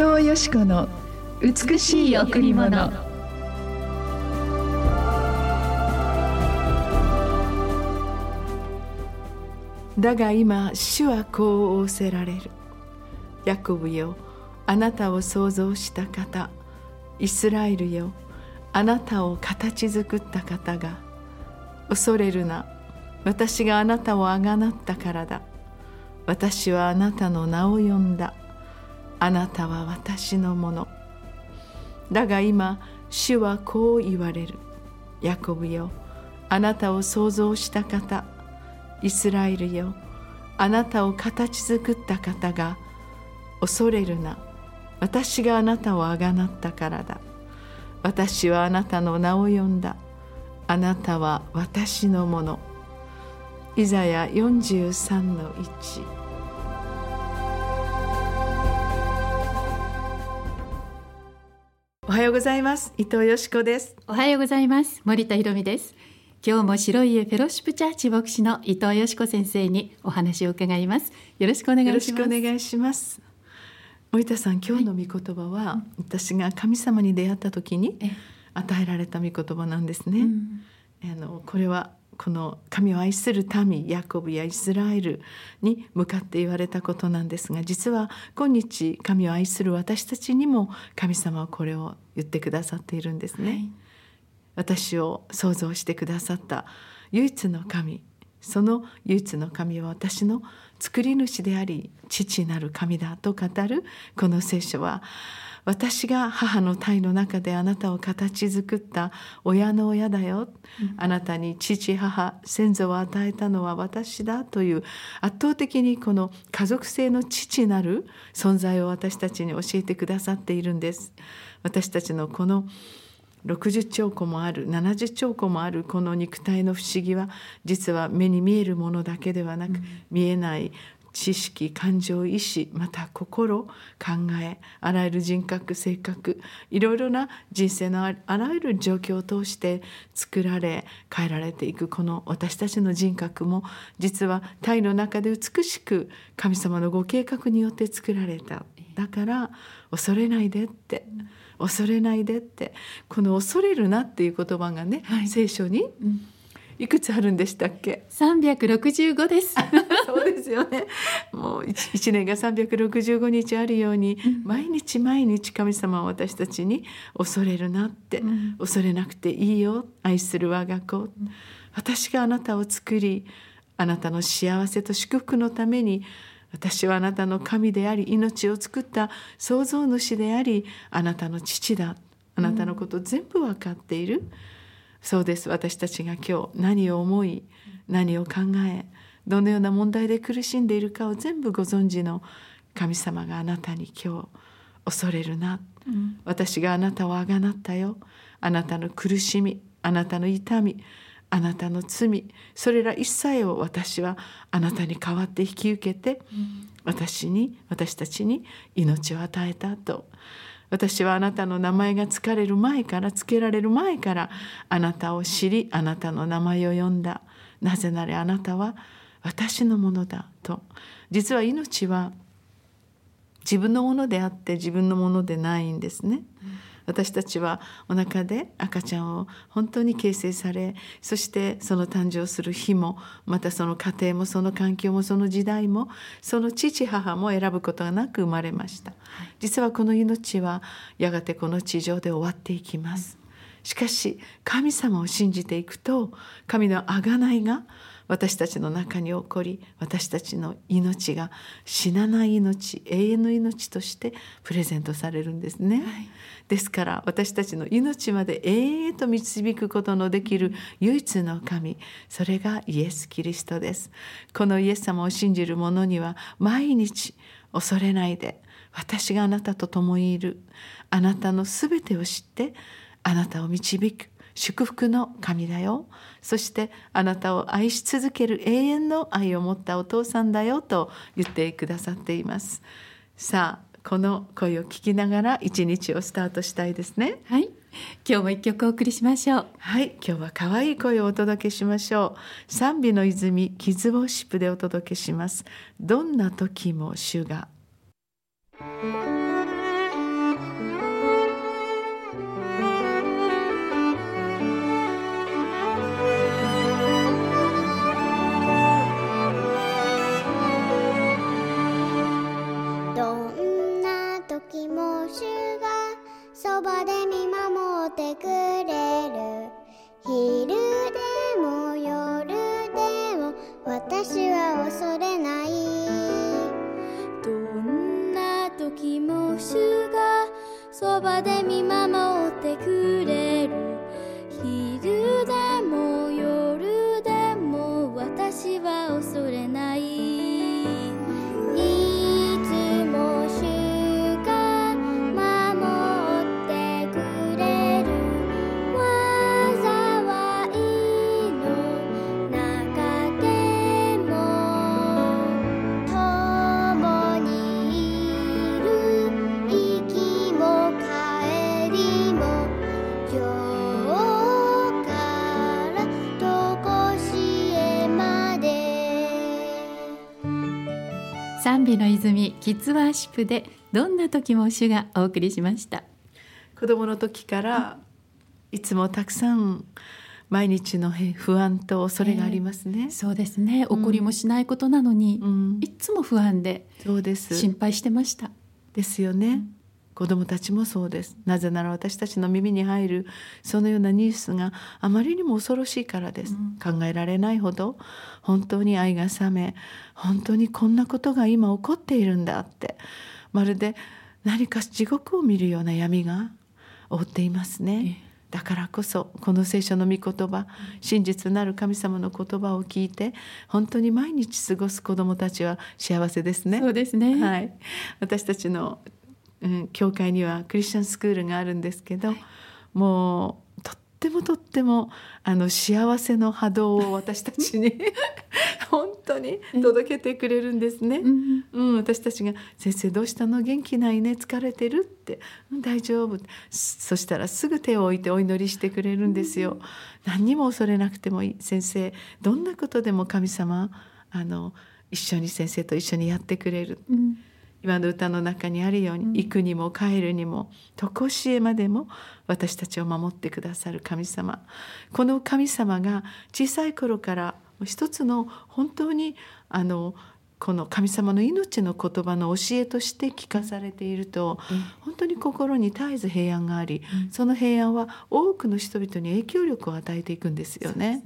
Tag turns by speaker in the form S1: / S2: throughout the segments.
S1: 藤よし子の美しい贈り物。
S2: だが今主はこう仰せられる。ヤコブよあなたを創造した方。イスラエルよあなたを形作った方が。恐れるな私があなたをあがなったからだ。私はあなたの名を呼んだ。あなたは私のもの。だが今主はこう言われる。ヤコブよあなたを創造した方イスラエルよあなたを形作った方が恐れるな。私があなたをあがなったからだ。私はあなたの名を呼んだ。あなたは私のもの。イザヤ43の1おはようございます。伊藤よしこです。
S3: おはようございます。森田博美です。今日も白い家フェロシップチャーチ牧師の伊藤よしこ先生にお話を伺います。よろしくお願いします。
S2: よろしくお願いします。森田さん今日の御言葉は、はい、私が神様に出会った時に与えられた御言葉なんですね、うん、あのこれはこの神を愛する民ヤコブやイスラエルに向かって言われたことなんですが実は今日神を愛する私たちにも神様はこれを言ってくださっているんですね。はい、私を創造してくださった唯一の神その唯一の神は私の作り主であり父なる神だと語るこの聖書は私が母の体の中であなたを形作った親の親だよ、うん、あなたに父母先祖を与えたのは私だという圧倒的にこの家族性の父なる存在を私たちに教えてくださっているんです。私たちのこの60兆個もある70兆個もあるこの肉体の不思議は実は目に見えるものだけではなく、うん、見えない知識感情意志また心考えあらゆる人格性格いろいろな人生のあらゆる状況を通して作られ変えられていくこの私たちの人格も実は体の中で美しく神様のご計画によって作られた。だから恐れないでって恐れないでってこの「恐れるな」っていう言葉がね、はい、聖書に、うん。いくつあるんでしたっけ？
S3: 三百六十五です。
S2: そうですよね。もう一年が三百六十五日あるように、うん、毎日毎日神様は私たちに恐れるなって、うん、恐れなくていいよ愛する我が子、うん、私があなたを作りあなたの幸せと祝福のために私はあなたの神であり命を作った創造主でありあなたの父だ。あなたのこと全部分かっている、そうです。私たちが今日何を思い何を考えどのような問題で苦しんでいるかを全部ご存知の神様があなたに今日恐れるな、うん、私があなたをあがなったよ。あなたの苦しみあなたの痛みあなたの罪。それら一切を私はあなたに代わって引き受けて、私に私たちに命を与えたと。私はあなたの名前が付かれる前から付けられる前からあなたを知りあなたの名前を呼んだ。なぜならあなたは私のものだと。実は命は自分のものであって自分のものでないんですね。うん私たちはお腹で赤ちゃんを本当に形成されそしてその誕生する日もまたその家庭もその環境もその時代もその父母も選ぶことがなく生まれました、実はこの命はやがてこの地上で終わっていきます、しかし神様を信じていくと神の贖いが私たちの中に起こり私たちの命が死なない命永遠の命としてプレゼントされるんですね、はい、ですから私たちの命まで永遠へと導くことのできる唯一の神それがイエス・キリストです。このイエス様を信じる者には毎日恐れないで私があなたと共にいるあなたのすべてを知ってあなたを導く祝福の神だよ。そしてあなたを愛し続ける永遠の愛を持ったお父さんだよと言ってくださっています。さあこの声を聞きながら一日をスタートしたいですね。
S3: はい。今日も一曲お送りしましょう。
S2: はい。今日は可愛い声をお届けしましょう。賛美の泉キズボシップでお届けします。どんな時も主が
S4: そばで見ます
S3: 賛美の泉キッズワーシップでどんな時も主がお送りしました
S2: 子供の時からいつもたくさん毎日のへ不安と恐れがありますね。
S3: そうですね怒りもしないことなのに、
S2: うん
S3: いつも不安で
S2: そうです。
S3: 心配してました
S2: ですよね。子供たちもそうです。なぜなら私たちの耳に入るそのようなニュースがあまりにも恐ろしいからです。考えられないほど本当に愛が冷め、本当にこんなことが今起こっているんだって、まるで何か地獄を見るような闇が覆っていますね。だからこそこの聖書の御言葉真実なる神様の言葉を聞いて本当に毎日過ごす子どもたちは幸せですね。
S3: そうですね、
S2: はい、私たちの、うん、教会にはクリスチャンスクールがあるんですけど、もうとってもとってもあの幸せの波動を 私たちに 本当に届けてくれるんですね。
S3: うん
S2: うん、私たちが「先生どうしたの？元気ないね？疲れてる?」って「うん大丈夫」そそしたらすぐ手を置いてお祈りしてくれるんですよ。何にも恐れなくてもいい。先生どんなことでも神様あの一緒に先生と一緒にやってくれる。
S3: うん
S2: 今の歌の中にあるように、行くにも帰るにも常しえまでも私たちを守ってくださる神様。この神様が小さい頃から一つの本当にあのこの神様の命の言葉の教えとして聞かされていると、本当に心に絶えず平安があり、その平安は多くの人々に影響力を与えていくんですよね。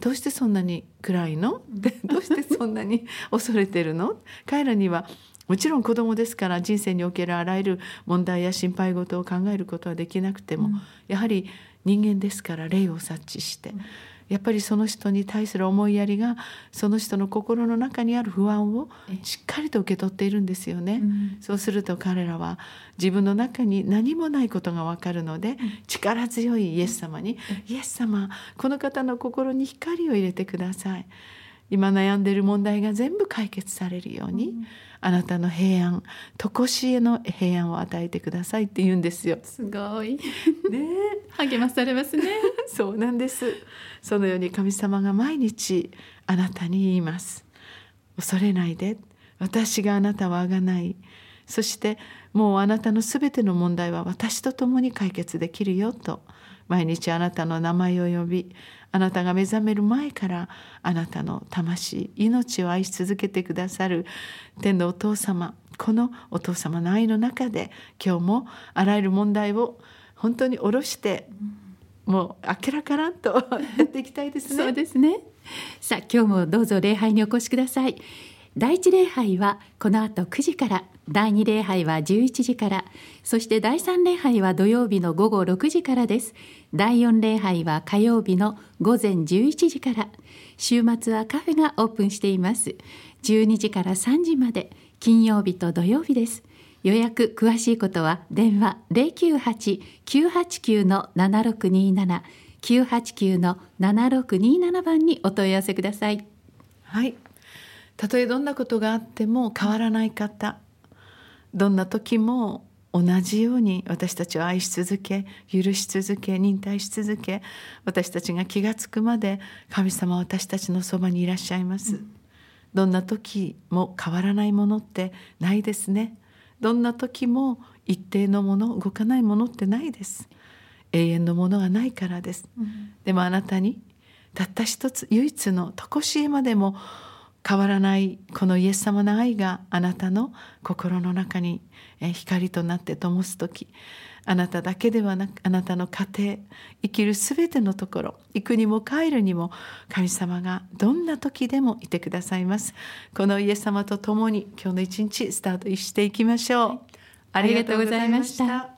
S2: どうしてそんなに暗いの？で どうしてそんなに恐れてるの？彼らにはもちろん子供ですから人生におけるあらゆる問題や心配事を考えることはできなくても、やはり人間ですから霊を察知して、やっぱりその人に対する思いやりがその人の心の中にある不安をしっかりと受け取っているんですよね。
S3: うん。
S2: そうすると彼らは自分の中に何もないことがわかるので、力強いイエス様に「イエス様この方の心に光を入れてください」今悩んでいる問題が全部解決されるように、あなたの平安常しえの平安を与えてくださいって言うんですよ。
S3: すごい
S2: ねえ
S3: 励まされますね
S2: そうなんです。そのように神様が毎日あなたに言います。恐れないで。私があなたをあがない。そしてもうあなたのすべての問題は私と共に解決できるよと。毎日あなたの名前を呼び、あなたが目覚める前からあなたの魂、命を愛し続けてくださる天のお父様、このお父様の愛の中で今日もあらゆる問題を本当に下ろしてもうあけらからんと やっていきたいですね。
S3: そうですねさあ今日もどうぞ礼拝にお越しください第一礼拝はこの後9時から第二礼拝は11時からそして第三礼拝は土曜日の午後6時からです。第四礼拝は火曜日の午前11時から週末はカフェがオープンしています。12時から3時まで金曜日と土曜日です。予約詳しいことは電話098-989-7627 989-7627番にお問い合わせください。
S2: はい。たとえどんなことがあっても変わらない方、どんな時も同じように私たちを愛し続け、許し続け、忍耐し続け、私たちが気がつくまで神様は私たちのそばにいらっしゃいます。どんな時も変わらないものってないですね。どんな時も一定のもの、動かないものってないです。永遠のものがないからです。でもあなたにたった一つ唯一の常しえまでも変わらないこのイエス様の愛があなたの心の中に光となって灯す時あなただけではなくあなたの家庭生きるすべてのところ行くにも帰るにも神様がどんな時でもいてくださいます。このイエス様と共に今日の一日スタートしていきましょう、
S3: ありがとうございました。